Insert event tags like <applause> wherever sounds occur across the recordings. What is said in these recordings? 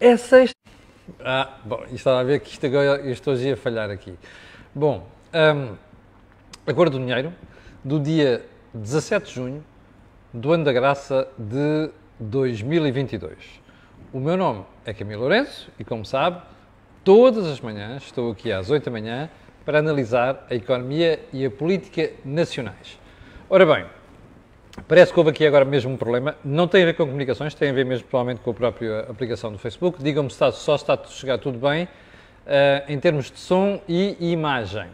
É sexta. Ah, bom, estava a ver que isto, agora, isto hoje ia falhar aqui. Bom, um, a cor do dinheiro, do dia 17 de junho do ano da graça de 2022. O meu nome é Camilo Lourenço e, como sabe, todas as manhãs estou aqui às 8 da manhã para analisar a economia e a política nacionais. Ora bem, parece que houve aqui agora mesmo um problema. Não tem a ver com comunicações, tem a ver mesmo provavelmente com a própria aplicação do Facebook. Digam-me se está, só está a chegar tudo bem uh, em termos de som e imagem.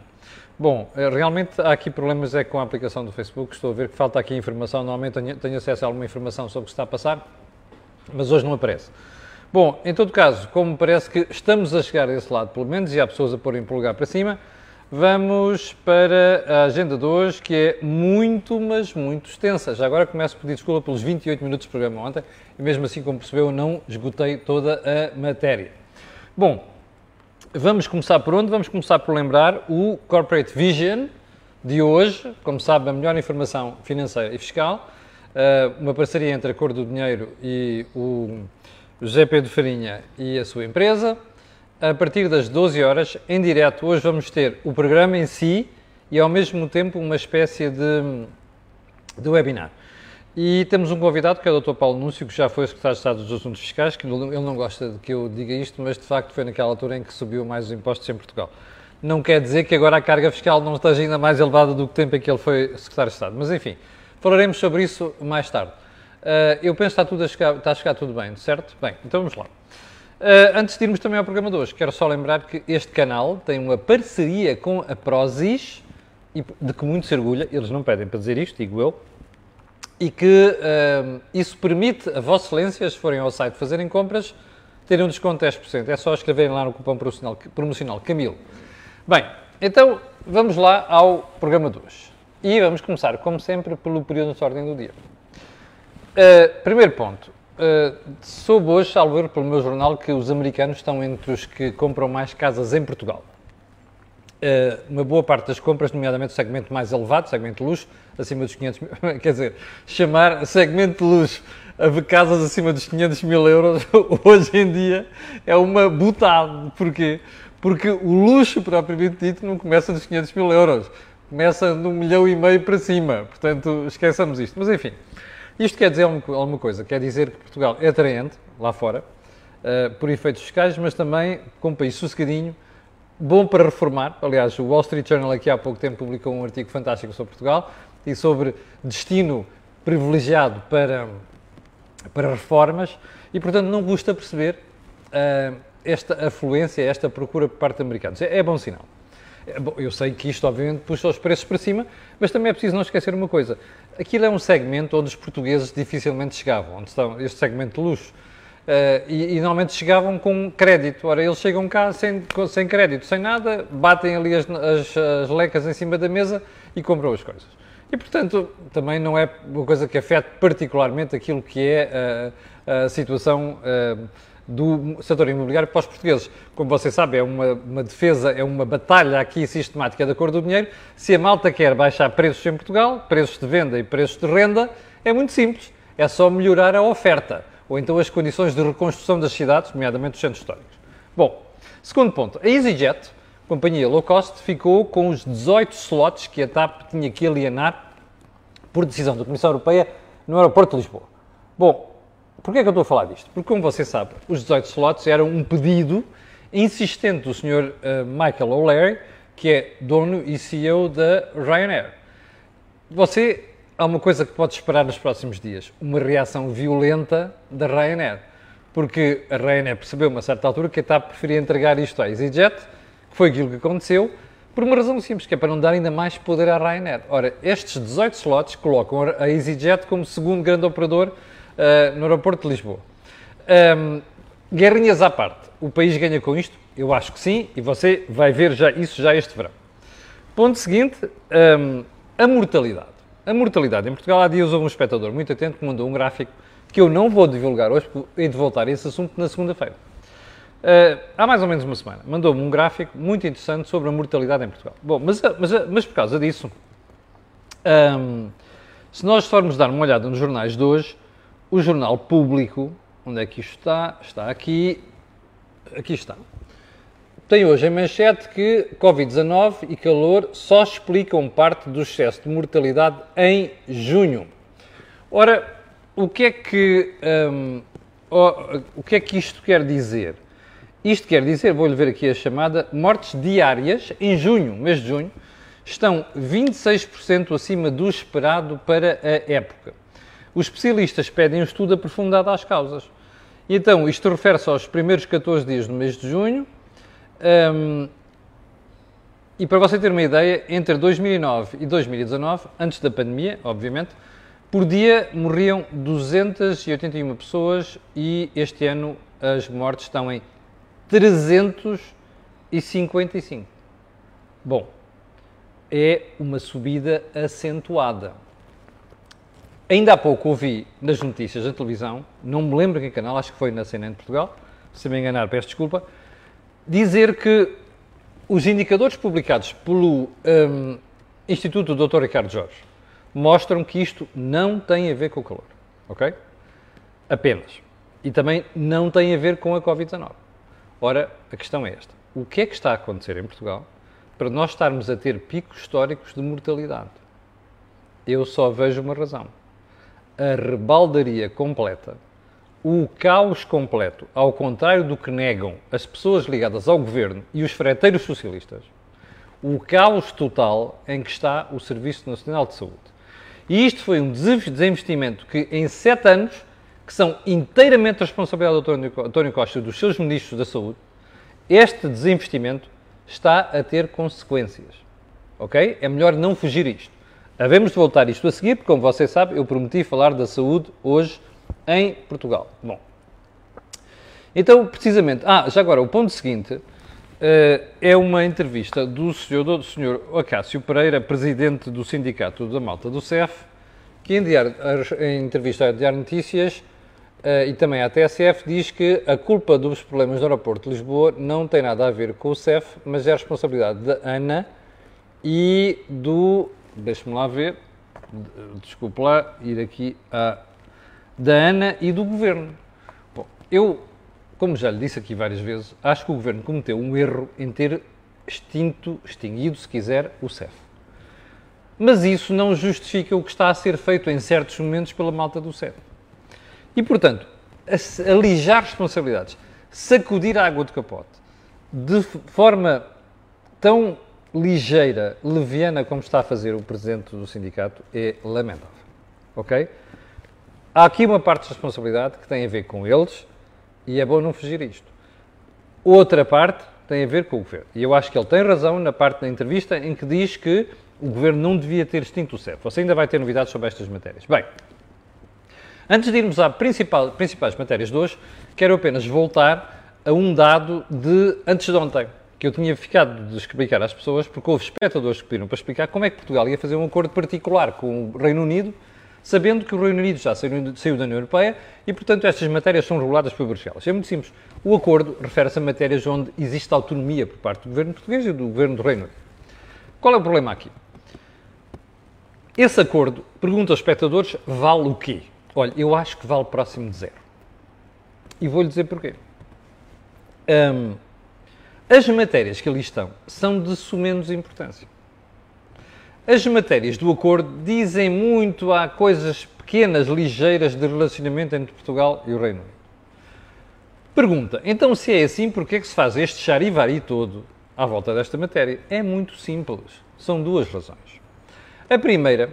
Bom, eh, realmente há aqui problemas é com a aplicação do Facebook. Estou a ver que falta aqui informação. Normalmente tenho, tenho acesso a alguma informação sobre o que está a passar, mas hoje não aparece. Bom, em todo caso, como parece que estamos a chegar a esse lado, pelo menos, e há pessoas a porem polegar para cima, vamos para a agenda de hoje, que é muito, mas muito extensa. Já agora começo a pedir desculpa pelos 28 minutos de programa ontem, e mesmo assim, como percebeu, não esgotei toda a matéria. Bom, Vamos começar por onde? Vamos começar por lembrar o Corporate Vision de hoje, como sabe, a melhor informação financeira e fiscal, eh, uma parceria entre a Cor do Dinheiro e o José Pedro Farinha e a sua empresa. A partir das 12 horas, em direto, hoje vamos ter o programa em si e ao mesmo tempo uma espécie de, de webinar. E temos um convidado que é o Dr. Paulo Núncio, que já foi secretário de Estado dos Assuntos Fiscais, que ele não gosta de que eu diga isto, mas de facto foi naquela altura em que subiu mais os impostos em Portugal. Não quer dizer que agora a carga fiscal não esteja ainda mais elevada do que o tempo em que ele foi secretário de Estado. Mas enfim, falaremos sobre isso mais tarde. Uh, eu penso que está, tudo a chegar, está a chegar tudo bem, certo? Bem, então vamos lá. Uh, antes de irmos também ao programa de hoje, quero só lembrar que este canal tem uma parceria com a Prozis, e de que muito se orgulha, eles não pedem para dizer isto, digo eu, e que uh, isso permite a Vossa Excelência, se forem ao site fazerem compras, terem um desconto de 10%. É só escreverem lá no cupom promocional, promocional Camilo. Bem, então vamos lá ao programa de hoje. E vamos começar, como sempre, pelo período de ordem do dia. Uh, primeiro ponto. Uh, soube hoje, salvo pelo meu jornal, que os americanos estão entre os que compram mais casas em Portugal. Uh, uma boa parte das compras, nomeadamente o segmento mais elevado, segmento luxo, acima dos 500 mil, <laughs> quer dizer, chamar segmento luxo a casas acima dos 500 mil euros, <laughs> hoje em dia, é uma butada. Porquê? Porque o luxo, propriamente dito, não começa dos 500 mil euros, começa de um milhão e meio para cima. Portanto, esqueçamos isto. Mas, enfim, isto quer dizer alguma coisa. Quer dizer que Portugal é atraente, lá fora, uh, por efeitos fiscais, mas também com um país sossegadinho, bom para reformar. Aliás, o Wall Street Journal aqui há pouco tempo publicou um artigo fantástico sobre Portugal e sobre destino privilegiado para, para reformas e, portanto, não custa perceber uh, esta afluência, esta procura por parte de americanos. É, é bom sinal. É, bom, eu sei que isto, obviamente, puxa os preços para cima, mas também é preciso não esquecer uma coisa. Aquilo é um segmento onde os portugueses dificilmente chegavam, onde estão este segmento de luxo Uh, e, e, normalmente chegavam com crédito. Ora, eles chegam cá sem, sem crédito, sem nada, batem ali as, as, as, lecas em cima da mesa e compram as coisas. E, portanto, também não é uma coisa que afete particularmente aquilo que é uh, a situação uh, do setor imobiliário para os portugueses. Como você sabe, é uma, uma, defesa, é uma batalha aqui sistemática da cor do dinheiro. Se a malta quer baixar preços em Portugal, preços de venda e preços de renda, é muito simples. É só melhorar a oferta ou então as condições de reconstrução das cidades, nomeadamente os centros históricos. Bom, segundo ponto, a EasyJet, companhia low cost, ficou com os 18 slots que a TAP tinha que alienar por decisão da Comissão Europeia no aeroporto de Lisboa. Bom, porquê é que eu estou a falar disto? Porque, como você sabe, os 18 slots eram um pedido insistente do Sr. Uh, Michael O'Leary, que é dono e CEO da Ryanair. Você há uma coisa que pode esperar nos próximos dias: uma reação violenta da Ryanair. Porque a Ryanair percebeu, a uma certa altura, que a TAP preferia entregar isto à EasyJet, que foi aquilo que aconteceu, por uma razão simples, que é para não dar ainda mais poder à Ryanair. Ora, estes 18 slots colocam a EasyJet como segundo grande operador uh, no aeroporto de Lisboa. Um, guerrinhas à parte, o país ganha com isto? Eu acho que sim, e você vai ver já isso já este verão. Ponto seguinte, um, a mortalidade. A mortalidade em Portugal, há dias houve um espectador muito atento que mandou um gráfico que eu não vou divulgar hoje, porque hei de voltar a esse assunto na segunda-feira. Uh, há mais ou menos uma semana, mandou-me um gráfico muito interessante sobre a mortalidade em Portugal. Bom, mas, mas, mas por causa disso, um, se nós formos dar uma olhada nos jornais de hoje, o jornal público, onde é que isto está? Está aqui, aqui está. Tem hoje em manchete que Covid-19 e calor só explicam parte do excesso de mortalidade em junho. Ora, o que é que, um, o que, é que isto quer dizer? Isto quer dizer, vou-lhe ver aqui a chamada, mortes diárias em junho, mês de junho, estão 26% acima do esperado para a época. Os especialistas pedem um estudo aprofundado às causas. E então, isto refere-se aos primeiros 14 dias do mês de junho, um, e para você ter uma ideia, entre 2009 e 2019, antes da pandemia, obviamente, por dia morriam 281 pessoas e este ano as mortes estão em 355. Bom, é uma subida acentuada. Ainda há pouco ouvi nas notícias da televisão, não me lembro que canal, acho que foi na CNN de Portugal, se me enganar peço desculpa, dizer que os indicadores publicados pelo um, Instituto do Dr. Ricardo Jorge mostram que isto não tem a ver com o calor, ok? Apenas. E também não tem a ver com a Covid-19. Ora, a questão é esta. O que é que está a acontecer em Portugal para nós estarmos a ter picos históricos de mortalidade? Eu só vejo uma razão. A rebaldaria completa o caos completo, ao contrário do que negam as pessoas ligadas ao governo e os freteiros socialistas, o caos total em que está o Serviço Nacional de Saúde. E isto foi um desinvestimento que, em sete anos, que são inteiramente responsabilidade do António Costa e dos seus ministros da Saúde, este desinvestimento está a ter consequências. Ok? É melhor não fugir isto. Havemos de voltar isto a seguir, porque, como você sabe, eu prometi falar da saúde hoje em Portugal. Bom, então, precisamente, ah, já agora, o ponto seguinte uh, é uma entrevista do senhor, do senhor Acácio Pereira, presidente do Sindicato da Malta do CEF, que em, diário, em entrevista à Diário Notícias uh, e também à TSF diz que a culpa dos problemas do aeroporto de Lisboa não tem nada a ver com o CEF, mas é a responsabilidade da ANA e do, deixe-me lá ver, desculpe lá, ir aqui a da ANA e do Governo. Bom, eu, como já lhe disse aqui várias vezes, acho que o Governo cometeu um erro em ter extinto, extinguido, se quiser, o CEF. Mas isso não justifica o que está a ser feito em certos momentos pela malta do CEF. E, portanto, alijar responsabilidades, sacudir a água de capote, de forma tão ligeira, leviana como está a fazer o Presidente do Sindicato, é lamentável. Ok? Há aqui uma parte de responsabilidade que tem a ver com eles e é bom não fugir isto. Outra parte tem a ver com o governo. E eu acho que ele tem razão na parte da entrevista em que diz que o governo não devia ter extinto o CEF. Você ainda vai ter novidades sobre estas matérias. Bem, antes de irmos às principais matérias de hoje, quero apenas voltar a um dado de antes de ontem, que eu tinha ficado de explicar às pessoas, porque houve espectadores que pediram para explicar como é que Portugal ia fazer um acordo particular com o Reino Unido sabendo que o Reino Unido já saiu, saiu da União Europeia e, portanto, estas matérias são reguladas por Bruxelas. É muito simples. O acordo refere-se a matérias onde existe autonomia por parte do governo português e do governo do Reino Unido. Qual é o problema aqui? Esse acordo, pergunta aos espectadores, vale o quê? Olha, eu acho que vale próximo de zero. E vou-lhe dizer porquê. Um, as matérias que ali estão são de sumenos importância. As matérias do acordo dizem muito a coisas pequenas, ligeiras de relacionamento entre Portugal e o Reino Unido. Pergunta, então se é assim, por que é que se faz este charivari todo à volta desta matéria? É muito simples. São duas razões. A primeira,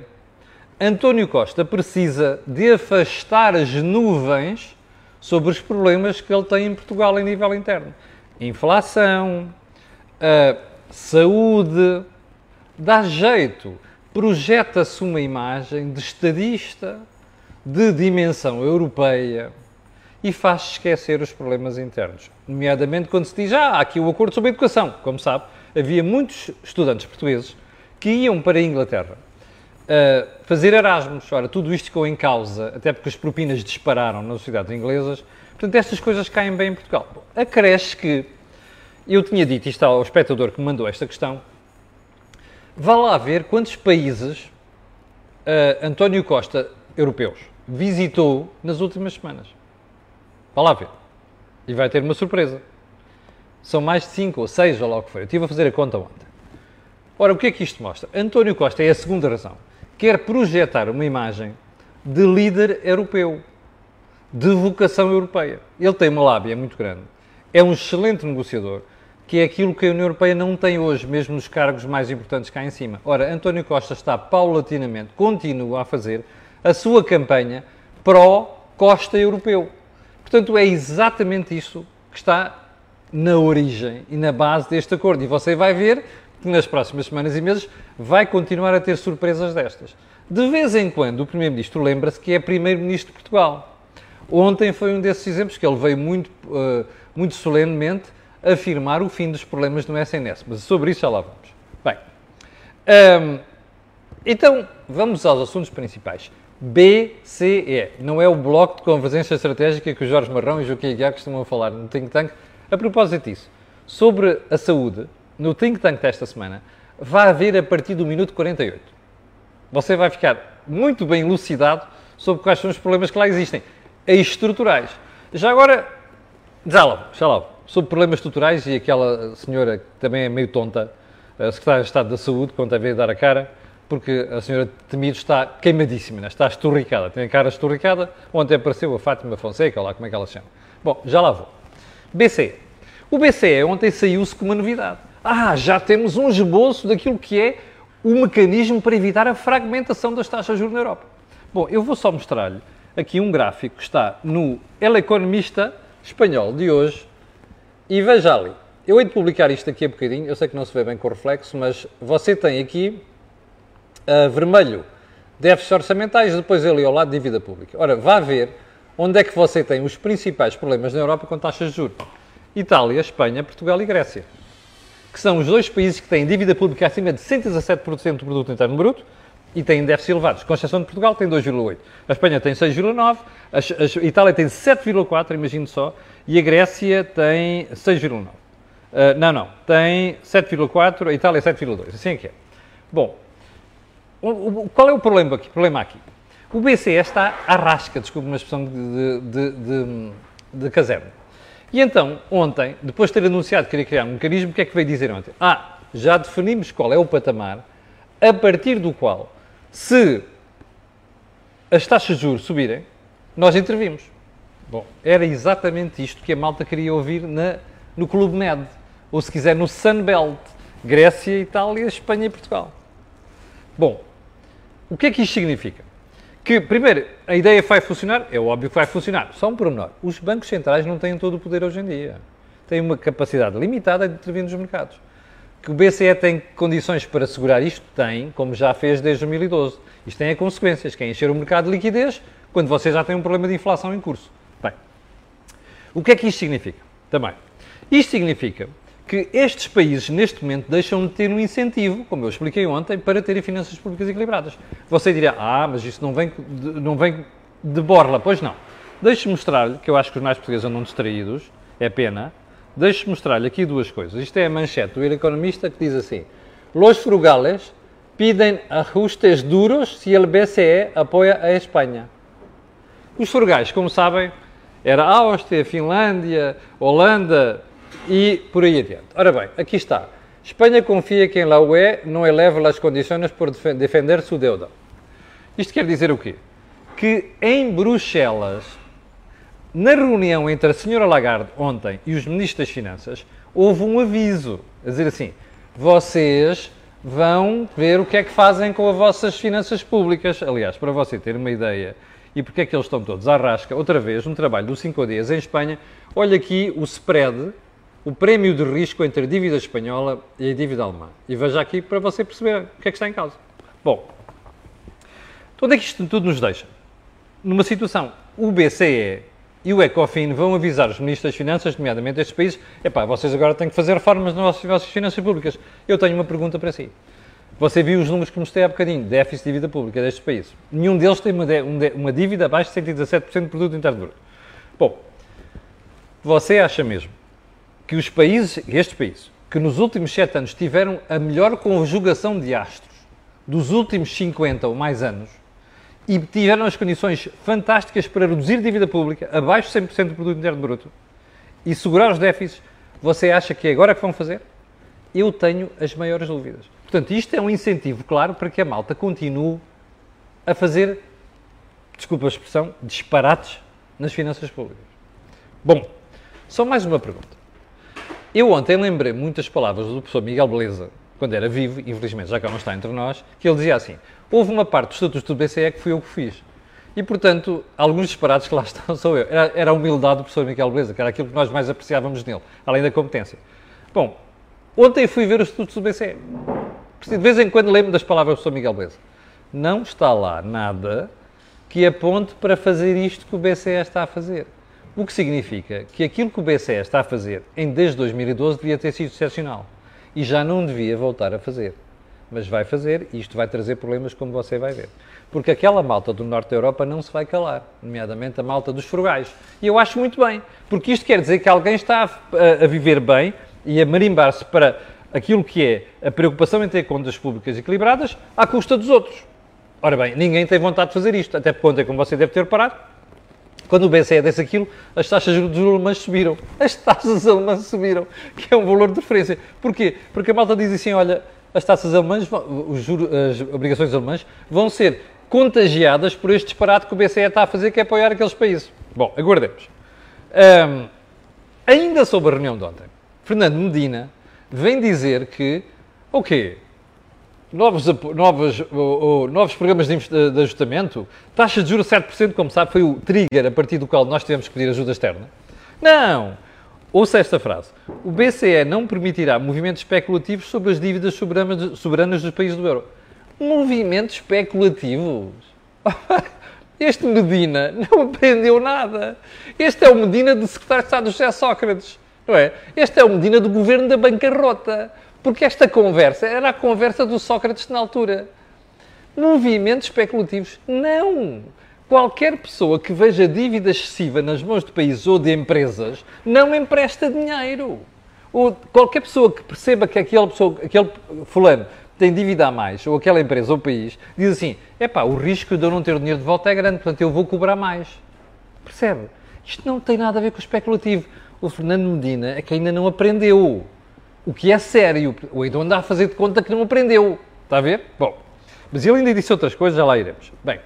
António Costa precisa de afastar as nuvens sobre os problemas que ele tem em Portugal em nível interno. Inflação, saúde, dá jeito, projeta-se uma imagem de estadista, de dimensão europeia e faz esquecer os problemas internos. Nomeadamente quando se diz, ah, há aqui o acordo sobre a educação. Como sabe, havia muitos estudantes portugueses que iam para a Inglaterra uh, fazer Erasmus. Ora, tudo isto ficou em causa, até porque as propinas dispararam nas cidades inglesas. Portanto, estas coisas caem bem em Portugal. acresce que, eu tinha dito isto ao espectador que me mandou esta questão, Vá lá ver quantos países uh, António Costa, europeus, visitou nas últimas semanas. Vá lá ver. E vai ter uma surpresa. São mais de 5 ou 6, ou lá o que foi. Eu estive a fazer a conta ontem. Ora, o que é que isto mostra? António Costa é a segunda razão. Quer projetar uma imagem de líder europeu, de vocação europeia. Ele tem uma lábia muito grande. É um excelente negociador, que é aquilo que a União Europeia não tem hoje, mesmo nos cargos mais importantes cá em cima. Ora, António Costa está paulatinamente, continua a fazer a sua campanha pró-Costa europeu. Portanto, é exatamente isso que está na origem e na base deste acordo. E você vai ver que nas próximas semanas e meses vai continuar a ter surpresas destas. De vez em quando, o Primeiro-Ministro lembra-se que é Primeiro-Ministro de Portugal. Ontem foi um desses exemplos que ele veio muito, uh, muito solenemente afirmar o fim dos problemas no SNS, mas sobre isso já lá vamos. Bem, um, então vamos aos assuntos principais. BCE, não é o Bloco de Convergência Estratégica que o Jorge Marrão e o Joaquim Aguiar costumam falar no think tank. A propósito disso, sobre a saúde, no think tank desta semana, vai haver a partir do minuto 48. Você vai ficar muito bem elucidado sobre quais são os problemas que lá existem, estruturais. Já agora, já lá, sobre problemas estruturais e aquela senhora que também é meio tonta, a secretária de Estado da Saúde, quando a veio dar a cara, porque a senhora Temido está queimadíssima, né? está esturricada, tem a cara esturricada. Ontem apareceu a Fátima Fonseca, lá como é que ela chama. Bom, já lá vou. BCE. O BCE ontem saiu-se com uma novidade. Ah, já temos um esboço daquilo que é o mecanismo para evitar a fragmentação das taxas de juros na Europa. Bom, eu vou só mostrar-lhe aqui um gráfico que está no El Economista espanhol de hoje e veja ali. Eu hei de publicar isto aqui a bocadinho, eu sei que não se vê bem com o reflexo, mas você tem aqui uh, vermelho déficits orçamentais, depois ali ao lado dívida pública. Ora, vá ver onde é que você tem os principais problemas na Europa com taxas de juros. Itália, Espanha, Portugal e Grécia. Que são os dois países que têm dívida pública acima de 117% do produto interno bruto e têm déficits elevados. Com exceção de Portugal, tem 2,8. A Espanha tem 6,9, a, Itália tem 7,4, imagino só, e a Grécia tem 6,9. Uh, ah, não, não, tem 7,4, a Itália 7,2. Assim é que é. Bom, o, o, qual é o problema aqui? problema aqui? O BCE está à rasca, desculpe uma expressão de, de, de, de caserna. E então, ontem, depois de ter anunciado que queria criar um mecanismo, o que é que veio dizer ontem? Ah, já definimos qual é o patamar a partir do qual, se as taxas de juros subirem, nós intervimos. Bom, era exatamente isto que a malta queria ouvir na, no Clube Med, ou se quiser no Sunbelt, Grécia, Itália, Espanha e Portugal. Bom, o que é que isto significa? Que, primeiro, a ideia vai funcionar? É óbvio que vai funcionar. Só um pormenor. Os bancos centrais não têm todo o poder hoje em dia. Têm uma capacidade limitada de intervir nos mercados. Que o BCE tem condições para assegurar isto? Tem, como já fez desde 2012. Isto tem consequências, que é encher o mercado de liquidez quando você já tem um problema de inflação em curso. Bem, o que é que isto significa? Também. Isto significa que estes países, neste momento, deixam de ter um incentivo, como eu expliquei ontem, para terem finanças públicas equilibradas. Você dirá, ah, mas isso não vem de, não vem de borla. Pois não. Deixe-me mostrar-lhe, que eu acho que os mais portugueses andam distraídos, é pena. Deixe-me mostrar-lhe aqui duas coisas. Isto é a manchete do Economista que diz assim: Los frugales pedem ajustes duros se o BCE apoia a Espanha. Os frugais, como sabem, era Áustria, Finlândia, Holanda, e por aí adiante. Ora bem, aqui está. Espanha confia que em la UE não eleva as condições por defender sua deuda. Isto quer dizer o quê? Que em Bruxelas, na reunião entre a senhora Lagarde ontem e os ministros das Finanças, houve um aviso a dizer assim: vocês vão ver o que é que fazem com as vossas finanças públicas. Aliás, para você ter uma ideia e porque é que eles estão todos à rasca, outra vez, um trabalho dos 5 dias em Espanha, olha aqui o spread o prémio de risco entre a dívida espanhola e a dívida alemã. E veja aqui para você perceber o que é que está em causa. Bom, onde é que isto tudo nos deixa? Numa situação, o BCE e o ECOFIN vão avisar os ministros das Finanças, nomeadamente destes países, epá, vocês agora têm que fazer reformas nas vossas finanças públicas. Eu tenho uma pergunta para si. Você viu os números que mostrei há bocadinho, déficit de dívida pública destes países. Nenhum deles tem uma, uma dívida abaixo de 117% do produto interno bruto. Bom, você acha mesmo que os países, estes países, que nos últimos sete anos tiveram a melhor conjugação de astros dos últimos 50 ou mais anos e tiveram as condições fantásticas para reduzir dívida pública abaixo de 100% do produto interno bruto e segurar os déficits, Você acha que é agora que vão fazer? Eu tenho as maiores dúvidas. Portanto, isto é um incentivo claro para que a malta continue a fazer, desculpa a expressão, disparates nas finanças públicas. Bom, só mais uma pergunta. Eu ontem lembrei muitas palavras do professor Miguel Beleza, quando era vivo, infelizmente já cá não está entre nós, que ele dizia assim: houve uma parte dos estatutos do BCE que fui eu que fiz. E, portanto, alguns disparados que lá <laughs> estão sou eu. Era, era a humildade do professor Miguel Beleza, que era aquilo que nós mais apreciávamos nele, além da competência. Bom, ontem fui ver os estatutos do BCE. De vez em quando lembro das palavras do professor Miguel Beleza. Não está lá nada que aponte para fazer isto que o BCE está a fazer. O que significa que aquilo que o BCE está a fazer em desde 2012 devia ter sido excepcional e já não devia voltar a fazer. Mas vai fazer e isto vai trazer problemas como você vai ver. Porque aquela malta do norte da Europa não se vai calar, nomeadamente a malta dos frugais. E eu acho muito bem, porque isto quer dizer que alguém está a, a viver bem e a marimbar-se para aquilo que é a preocupação em ter contas públicas equilibradas à custa dos outros. Ora bem, ninguém tem vontade de fazer isto, até porque ontem, como você deve ter reparado, quando o BCE desse aquilo, as taxas de juros alemãs subiram. As taxas alemãs subiram, que é um valor de referência. Porquê? Porque a malta diz assim, olha, as taxas alemãs, os juros, as obrigações alemãs, vão ser contagiadas por este disparate que o BCE está a fazer, que é apoiar aqueles países. Bom, aguardemos. Um, ainda sobre a reunião de ontem, Fernando Medina vem dizer que, o okay, quê? novos, novos, novos programas de, de ajustamento, taxa de juros 7%, como sabe, foi o trigger a partir do qual nós tivemos que pedir ajuda externa. Não! Ouça esta frase. O BCE não permitirá movimentos especulativos sobre as dívidas soberanas, dos países do euro. Movimentos especulativos? <laughs> Este Medina não aprendeu nada. Este é o Medina do secretário de Estado José Sócrates. Não é? Este é o Medina do governo da bancarrota. Porque esta conversa era a conversa do Sócrates na altura. Movimentos especulativos? Não! Qualquer pessoa que veja dívida excessiva nas mãos de países ou de empresas não empresta dinheiro. Ou qualquer pessoa que perceba que aquele, pessoa, aquele fulano tem dívida a mais, ou aquela empresa ou país, diz assim: é pá, o risco de eu não ter dinheiro de volta é grande, portanto eu vou cobrar mais. Percebe? Isto não tem nada a ver com o especulativo. O Fernando Medina é que ainda não aprendeu. O que é sério. O então anda a fazer de conta que não aprendeu. Está a ver? Bom, mas ele ainda disse outras coisas, já lá iremos. Bem,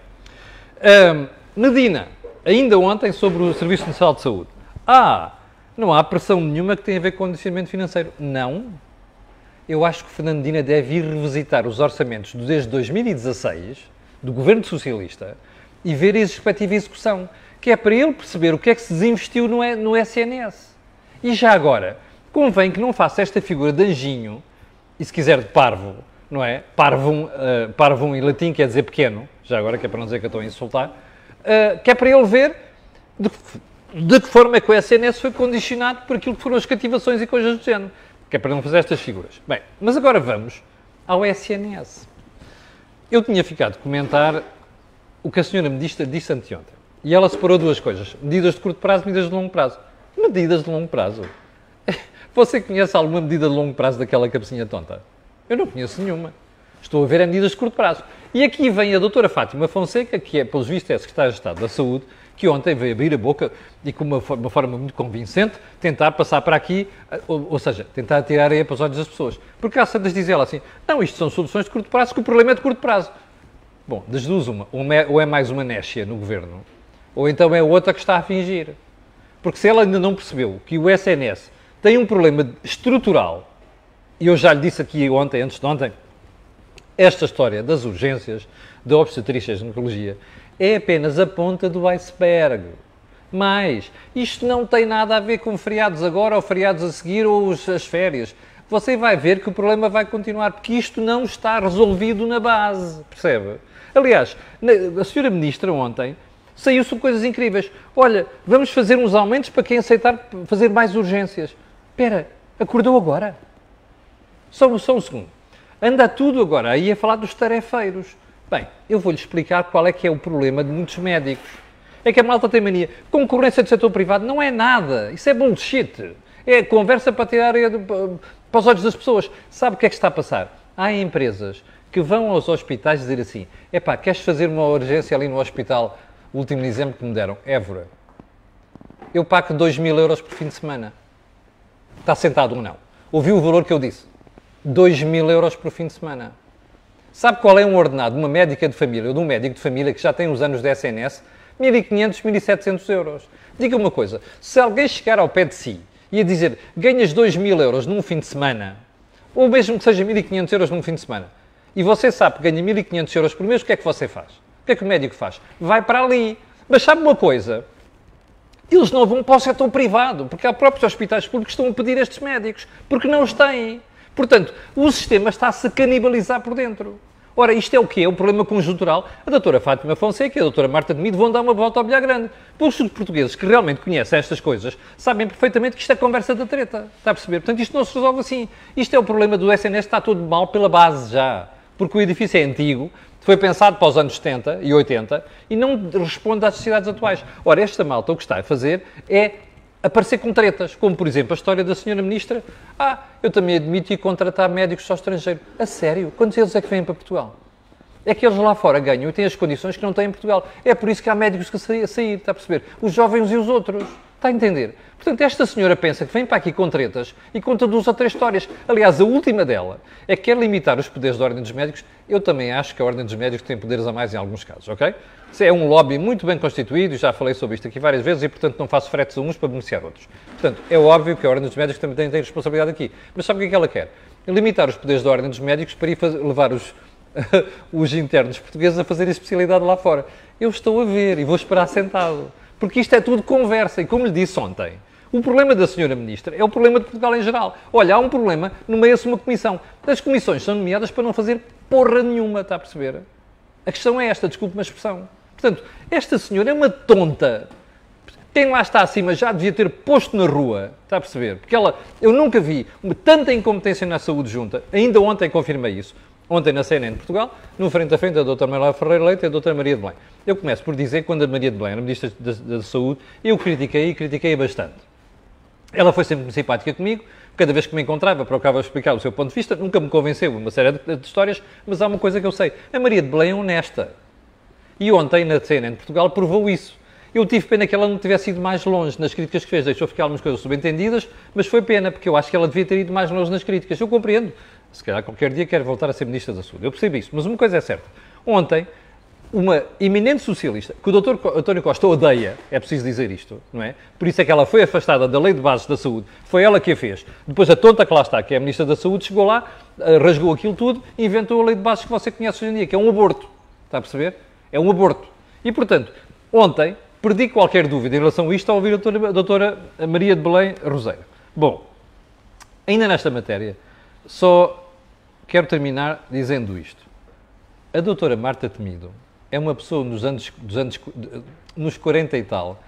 um, Medina, ainda ontem sobre o Serviço Nacional de Saúde. Ah, não há pressão nenhuma que tenha a ver com o condicionamento financeiro. Não. Eu acho que o Fernando Medina deve ir revisitar os orçamentos desde 2016, do Governo Socialista, e ver a respectiva execução, que é para ele perceber o que é que se desinvestiu no, no SNS. E já agora, convém que não faça esta figura de anjinho, e se quiser de parvo, não é? Parvum, uh, parvum em latim quer dizer pequeno, já agora que é para não dizer que eu estou a insultar, uh, que é para ele ver de, de, que forma é que o SNS foi condicionado por aquilo que foram as cativações e coisas do género, que é para não fazer estas figuras. Bem, mas agora vamos ao SNS. Eu tinha ficado a comentar o que a senhora me disse, disse anteontem. E ela separou duas coisas: medidas de curto prazo e medidas de longo prazo. Medidas de longo prazo. <laughs> Você conhece alguma medida de longo prazo daquela cabecinha tonta? Eu não conheço nenhuma. Estou a ver a medidas de curto prazo. E aqui vem a doutora Fátima Fonseca, que é, pelos vistos, é Secretária de Estado da Saúde, que ontem veio abrir a boca e, com uma, uma forma muito convincente, tentar passar para aqui, ou, ou seja, tentar tirar areia para os olhos das pessoas. Porque há Santas diz ela assim, não, isto são soluções de curto prazo, que o problema é de curto prazo. Bom, das duas uma, ou é mais uma nécia no governo, ou então é outra que está a fingir. Porque se ela ainda não percebeu que o SNS tem um problema estrutural, e eu já lhe disse aqui ontem, antes de ontem, esta história das urgências da obstetrícia e ginecologia é apenas a ponta do iceberg. Mas isto não tem nada a ver com feriados agora ou feriados a seguir ou as férias. Você vai ver que o problema vai continuar, porque isto não está resolvido na base, percebe? Aliás, a senhora ministra ontem saiu sobre coisas incríveis. Olha, vamos fazer uns aumentos para quem aceitar fazer mais urgências. Espera, acordou agora? Só, só um segundo. Anda tudo agora aí a falar dos tarefeiros. Bem, eu vou-lhe explicar qual é que é o problema de muitos médicos. É que a malta tem mania. Concorrência do setor privado não é nada. Isso é bullshit. É conversa para tirar para os olhos das pessoas. Sabe o que é que está a passar? Há empresas que vão aos hospitais dizer assim: epá, queres fazer uma urgência ali no hospital? O último exemplo que me deram, Évora. Eu pago 2 mil euros por fim de semana. Está sentado ou não? Ouviu o valor que eu disse? 2 mil euros por fim de semana. Sabe qual é um ordenado de uma médica de família ou de um médico de família que já tem os anos de SNS? 1.500, 1.700 euros. Diga uma coisa, se alguém chegar ao pé de si e a dizer ganhas 2 mil euros num fim de semana, ou mesmo que seja 1.500 euros num fim de semana, e você sabe que ganha 1.500 euros por mês, o que é que você faz? O que é que o médico faz? Vai para ali. Mas sabe uma coisa? Eles não vão para o setor privado, porque há próprios hospitais públicos que estão a pedir estes médicos, porque não os têm. Portanto, o sistema está-se a canibalizar por dentro. Ora, isto é o quê? É um problema conjuntural. A doutora Fátima Fonseca e a doutora Marta de Mido vão dar uma volta ao bilhar grande. Porque os portugueses que realmente conhecem estas coisas sabem perfeitamente que isto é conversa da treta. Está a perceber? Portanto, isto não se resolve assim. Isto é o problema do SNS, está todo mal pela base já. Porque o edifício é antigo, foi pensado para os anos 70 e 80 e não responde às necessidades atuais. Ora, esta malta o que está a fazer é aparecer com tretas, como por exemplo a história da senhora ministra. Ah, eu também admito ir contratar médicos só estrangeiro. A sério? Quantos deles é que vêm para Portugal? É que eles lá fora ganham e têm as condições que não têm em Portugal. É por isso que há médicos que sair, está a perceber? Os jovens e os outros. Está a entender? Portanto, esta senhora pensa que vem para aqui com tretas e conta duas ou três histórias. Aliás, a última dela é que quer limitar os poderes da Ordem dos Médicos. Eu também acho que a Ordem dos Médicos tem poderes a mais em alguns casos, ok? É um lobby muito bem constituído, já falei sobre isto aqui várias vezes e, portanto, não faço fretes a uns para beneficiar outros. Portanto, é óbvio que a Ordem dos Médicos também tem, tem responsabilidade aqui. Mas sabe o que é que ela quer? Limitar os poderes da Ordem dos Médicos para ir fazer, levar os, <laughs> os internos portugueses a fazer especialidade lá fora. Eu estou a ver e vou esperar sentado. Porque isto é tudo conversa. E como lhe disse ontem, o problema da senhora Ministra é o problema de Portugal em geral. Olha, há um problema, nomeia-se uma comissão. As comissões são nomeadas para não fazer porra nenhuma, está a perceber? A questão é esta, desculpe uma expressão. Portanto, esta senhora é uma tonta. Quem lá está acima já devia ter posto na rua, está a perceber? Porque ela, eu nunca vi tanta incompetência na saúde junta, ainda ontem confirmei isso, ontem na CNN de Portugal, no frente a frente a doutora Manuela Ferreira Leite e a doutora Maria de Belém. Eu começo por dizer que quando a Maria de Belém era Ministra da, da Saúde, eu critiquei e critiquei bastante. Ela foi sempre simpática comigo, cada vez que me encontrava procurava explicar o seu ponto de vista, nunca me convenceu uma série de, de, histórias, mas há uma coisa que eu sei, a Maria de Belém é honesta. E ontem, na CNN de Portugal, provou isso. Eu tive pena que ela não tivesse ido mais longe nas críticas que fez, deixou ficar algumas coisas subentendidas, mas foi pena, porque eu acho que ela devia ter ido mais longe nas críticas. Eu compreendo, se calhar qualquer dia quer voltar a ser Ministra da Saúde, eu percebo isso, mas uma coisa é certa, ontem uma eminente socialista, que o Dr. António Costa odeia, é preciso dizer isto, não é? Por isso é que ela foi afastada da Lei de Bases da Saúde, foi ela que a fez. Depois a tonta que lá está, que é a Ministra da Saúde, chegou lá, eh, rasgou aquilo tudo e inventou a Lei de Bases que você conhece hoje em dia, que é um aborto. Está a perceber? É um aborto. E, portanto, ontem perdi qualquer dúvida em relação a isto ao ouvir a doutora, a doutora Maria de Belém Roseira. Bom, ainda nesta matéria, só quero terminar dizendo isto. A doutora Marta Temido é uma pessoa nos anos, dos anos nos 40 e tal,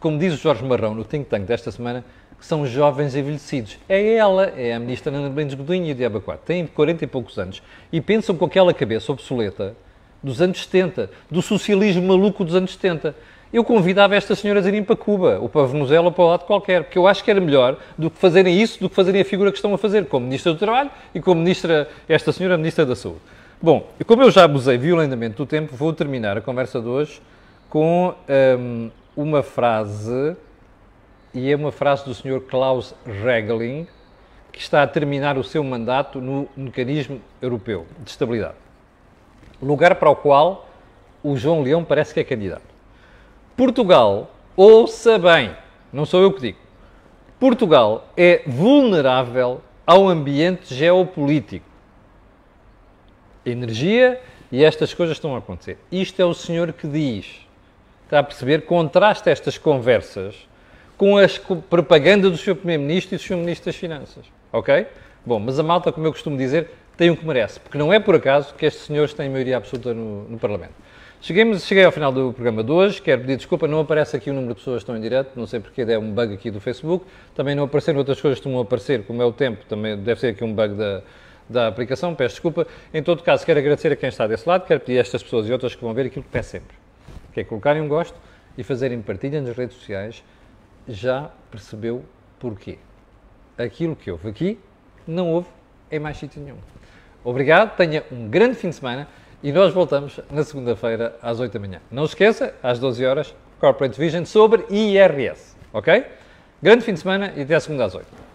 como diz o Jorge Marrão no think tank desta semana, que são jovens envelhecidos. É ela, é a ministra Ana Mendes Godinho e o Diaba 4. Têm 40 e poucos anos e pensam com aquela cabeça obsoleta dos anos 70, do socialismo maluco dos anos 70. Eu convidava estas senhoras a irem para Cuba, ou para Venezuela, ou para o lado qualquer, porque eu acho que era melhor do que fazerem isso, do que fazerem a figura que estão a fazer, como Ministra do Trabalho e como ministra, esta senhora Ministra da Saúde. Bom, e como eu já abusei violentamente do tempo, vou terminar a conversa de hoje com um, uma frase, e é uma frase do Sr. Klaus Regling, que está a terminar o seu mandato no Mecanismo Europeu de Estabilidade. Lugar para o qual o João Leão parece que é candidato. Portugal, ouça bem, não sou eu que digo, Portugal é vulnerável ao ambiente geopolítico energia e estas coisas estão a acontecer. Isto é o senhor que diz. Está a perceber? Contrasta estas conversas com a propaganda do Sr. Primeiro-Ministro e do Sr. Ministro das Finanças. Ok? Bom, mas a malta, como eu costumo dizer, tem o que merece, porque não é por acaso que estes senhores têm maioria absoluta no, no Parlamento. Cheguemos, cheguei ao final do programa de hoje, quero pedir desculpa, não aparece aqui o número de pessoas que estão em direto, não sei porque é um bug aqui do Facebook, também não apareceram outras coisas que estão a aparecer, como é o tempo, também deve ser aqui um bug da, da aplicação, peço desculpa. Em todo caso, quero agradecer a quem está desse lado, quero pedir a estas pessoas e outras que vão ver aquilo que peço sempre, que é colocarem um gosto e fazerem partilha nas redes sociais. Já percebeu porquê? Aquilo que houve aqui, não houve em mais sítio nenhum. Obrigado, tenha um grande fim de semana e nós voltamos na segunda-feira às 8 da manhã. Não esqueça, às 12 horas, Corporate Vision sobre IRS, ok? Grande fim de semana e até a segunda às 8.